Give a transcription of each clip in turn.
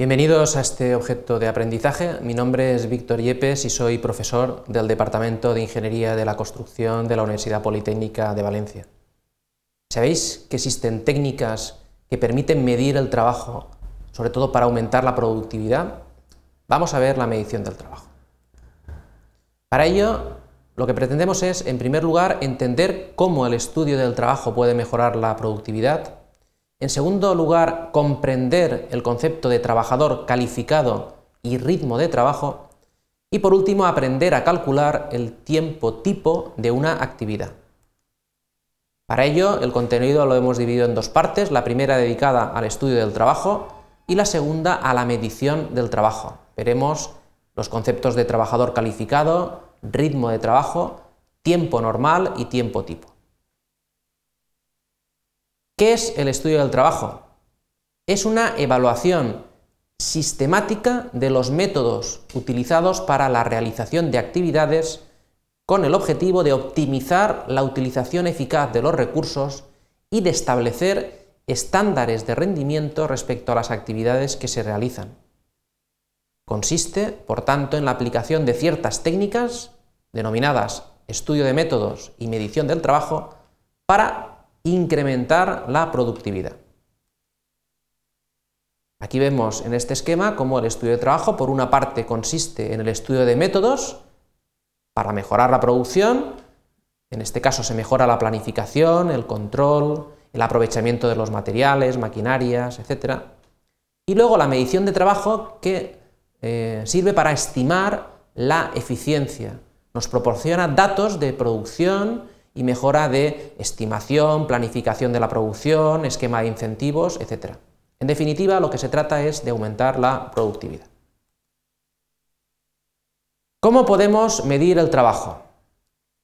Bienvenidos a este objeto de aprendizaje. Mi nombre es Víctor Yepes y soy profesor del Departamento de Ingeniería de la Construcción de la Universidad Politécnica de Valencia. ¿Sabéis que existen técnicas que permiten medir el trabajo, sobre todo para aumentar la productividad? Vamos a ver la medición del trabajo. Para ello, lo que pretendemos es, en primer lugar, entender cómo el estudio del trabajo puede mejorar la productividad. En segundo lugar, comprender el concepto de trabajador calificado y ritmo de trabajo. Y por último, aprender a calcular el tiempo tipo de una actividad. Para ello, el contenido lo hemos dividido en dos partes, la primera dedicada al estudio del trabajo y la segunda a la medición del trabajo. Veremos los conceptos de trabajador calificado, ritmo de trabajo, tiempo normal y tiempo tipo. ¿Qué es el estudio del trabajo? Es una evaluación sistemática de los métodos utilizados para la realización de actividades con el objetivo de optimizar la utilización eficaz de los recursos y de establecer estándares de rendimiento respecto a las actividades que se realizan. Consiste, por tanto, en la aplicación de ciertas técnicas, denominadas estudio de métodos y medición del trabajo, para incrementar la productividad. Aquí vemos en este esquema cómo el estudio de trabajo, por una parte, consiste en el estudio de métodos para mejorar la producción, en este caso se mejora la planificación, el control, el aprovechamiento de los materiales, maquinarias, etc. Y luego la medición de trabajo que eh, sirve para estimar la eficiencia. Nos proporciona datos de producción y mejora de estimación, planificación de la producción, esquema de incentivos, etc. En definitiva, lo que se trata es de aumentar la productividad. ¿Cómo podemos medir el trabajo?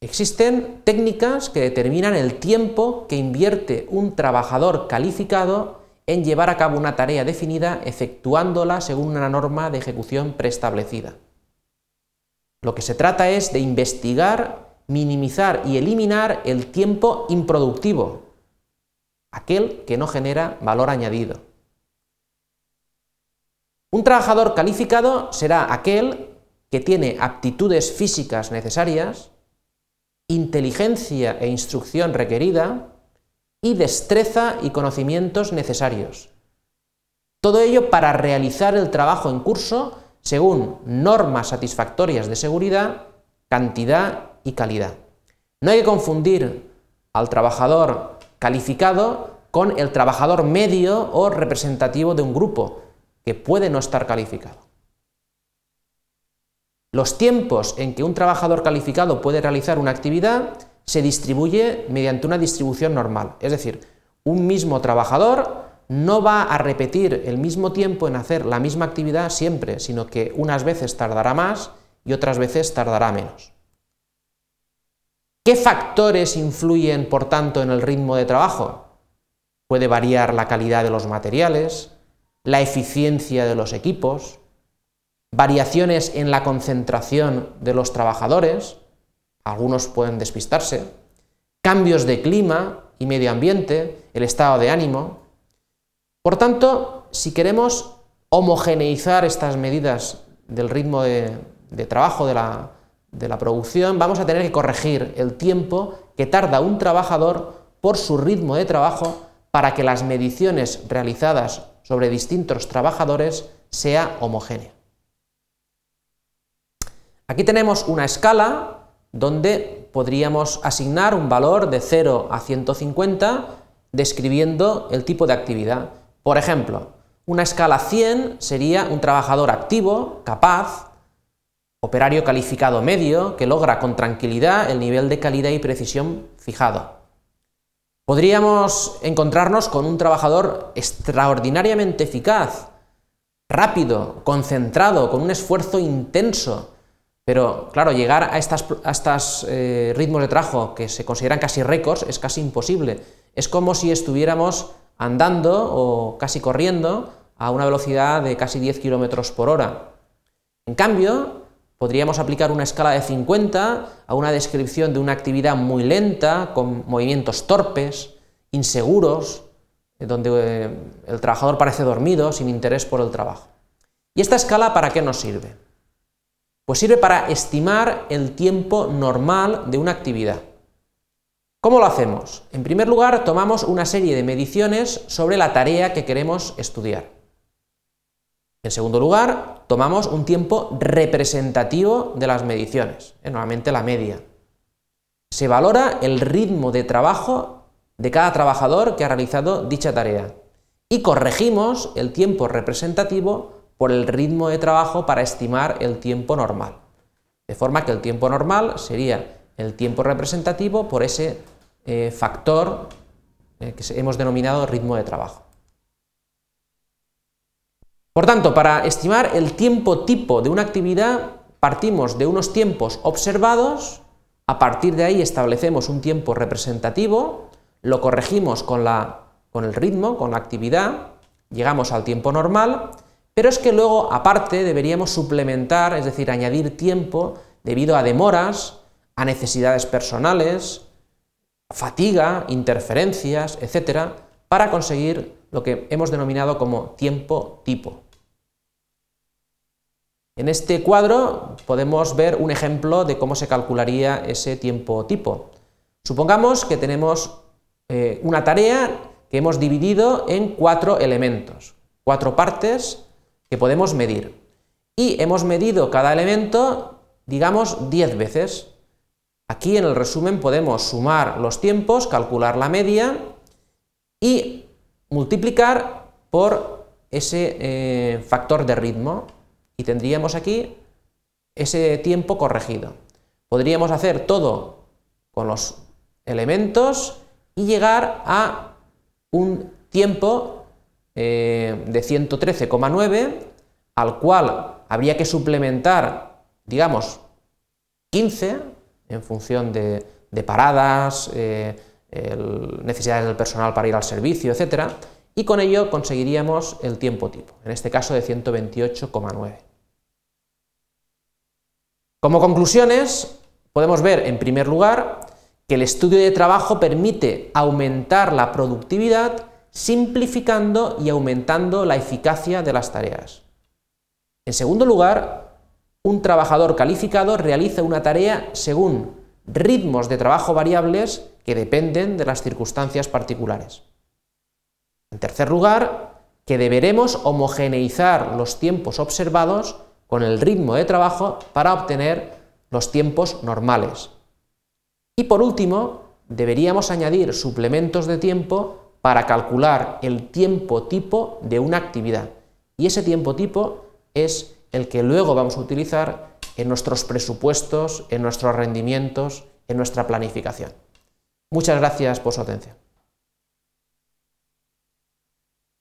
Existen técnicas que determinan el tiempo que invierte un trabajador calificado en llevar a cabo una tarea definida efectuándola según una norma de ejecución preestablecida. Lo que se trata es de investigar, minimizar y eliminar el tiempo improductivo, aquel que no genera valor añadido. Un trabajador calificado será aquel que tiene aptitudes físicas necesarias, inteligencia e instrucción requerida, y destreza y conocimientos necesarios. Todo ello para realizar el trabajo en curso según normas satisfactorias de seguridad, cantidad y calidad. No hay que confundir al trabajador calificado con el trabajador medio o representativo de un grupo, que puede no estar calificado. Los tiempos en que un trabajador calificado puede realizar una actividad se distribuye mediante una distribución normal. Es decir, un mismo trabajador no va a repetir el mismo tiempo en hacer la misma actividad siempre, sino que unas veces tardará más y otras veces tardará menos. ¿Qué factores influyen, por tanto, en el ritmo de trabajo? Puede variar la calidad de los materiales, la eficiencia de los equipos, variaciones en la concentración de los trabajadores, algunos pueden despistarse, cambios de clima y medio ambiente, el estado de ánimo. Por tanto, si queremos homogeneizar estas medidas del ritmo de, trabajo de la, de la producción, vamos a tener que corregir el tiempo que tarda un trabajador por su ritmo de trabajo para que las mediciones realizadas sobre distintos trabajadores sea homogénea. Aquí tenemos una escala donde podríamos asignar un valor de 0 a 150 describiendo el tipo de actividad. Por ejemplo, una escala 100 sería un trabajador activo, capaz, operario calificado medio, que logra con tranquilidad el nivel de calidad y precisión fijado. Podríamos encontrarnos con un trabajador extraordinariamente eficaz, rápido, concentrado, con un esfuerzo intenso, pero claro, llegar a estos eh, ritmos de trabajo que se consideran casi récords es casi imposible. Es como si estuviéramos andando o casi corriendo a una velocidad de casi 10 km por hora. En cambio, podríamos aplicar una escala de 50 a una descripción de una actividad muy lenta, con movimientos torpes, inseguros, donde eh, el trabajador parece dormido, sin interés por el trabajo. ¿Y esta escala para qué nos sirve? Pues sirve para estimar el tiempo normal de una actividad. ¿Cómo lo hacemos? En primer lugar, tomamos una serie de mediciones sobre la tarea que queremos estudiar. En segundo lugar, tomamos un tiempo representativo de las mediciones, eh, normalmente la media. Se valora el ritmo de trabajo de cada trabajador que ha realizado dicha tarea y corregimos el tiempo representativo por el ritmo de trabajo para estimar el tiempo normal. De forma que el tiempo normal sería el tiempo representativo por ese eh, factor eh, que hemos denominado ritmo de trabajo. Por tanto, para estimar el tiempo tipo de una actividad, partimos de unos tiempos observados, a partir de ahí establecemos un tiempo representativo, lo corregimos con, la, con el ritmo, con la actividad, llegamos al tiempo normal, pero es que luego, aparte, deberíamos suplementar, es decir, añadir tiempo debido a demoras, a necesidades personales, fatiga, interferencias, etcétera, para conseguir lo que hemos denominado como tiempo tipo. En este cuadro podemos ver un ejemplo de cómo se calcularía ese tiempo tipo. Supongamos que tenemos eh, una tarea que hemos dividido en cuatro elementos, cuatro partes que podemos medir. Y hemos medido cada elemento, digamos, 10 veces. Aquí en el resumen podemos sumar los tiempos, calcular la media y multiplicar por ese eh, factor de ritmo y tendríamos aquí ese tiempo corregido. Podríamos hacer todo con los elementos y llegar a un tiempo eh, de 113,9 al cual habría que suplementar, digamos, 15 en función de, paradas, eh, necesidades del personal para ir al servicio, etcétera, y con ello conseguiríamos el tiempo tipo, en este caso de 128,9. Como conclusiones, podemos ver, en primer lugar, que el estudio de trabajo permite aumentar la productividad simplificando y aumentando la eficacia de las tareas. En segundo lugar, un trabajador calificado realiza una tarea según ritmos de trabajo variables que dependen de las circunstancias particulares. En tercer lugar, que deberemos homogeneizar los tiempos observados con el ritmo de trabajo para obtener los tiempos normales. Y por último, deberíamos añadir suplementos de tiempo para calcular el tiempo tipo de una actividad. Y ese tiempo tipo es el que luego vamos a utilizar en nuestros presupuestos, en nuestros rendimientos, en nuestra planificación. Muchas gracias por su atención.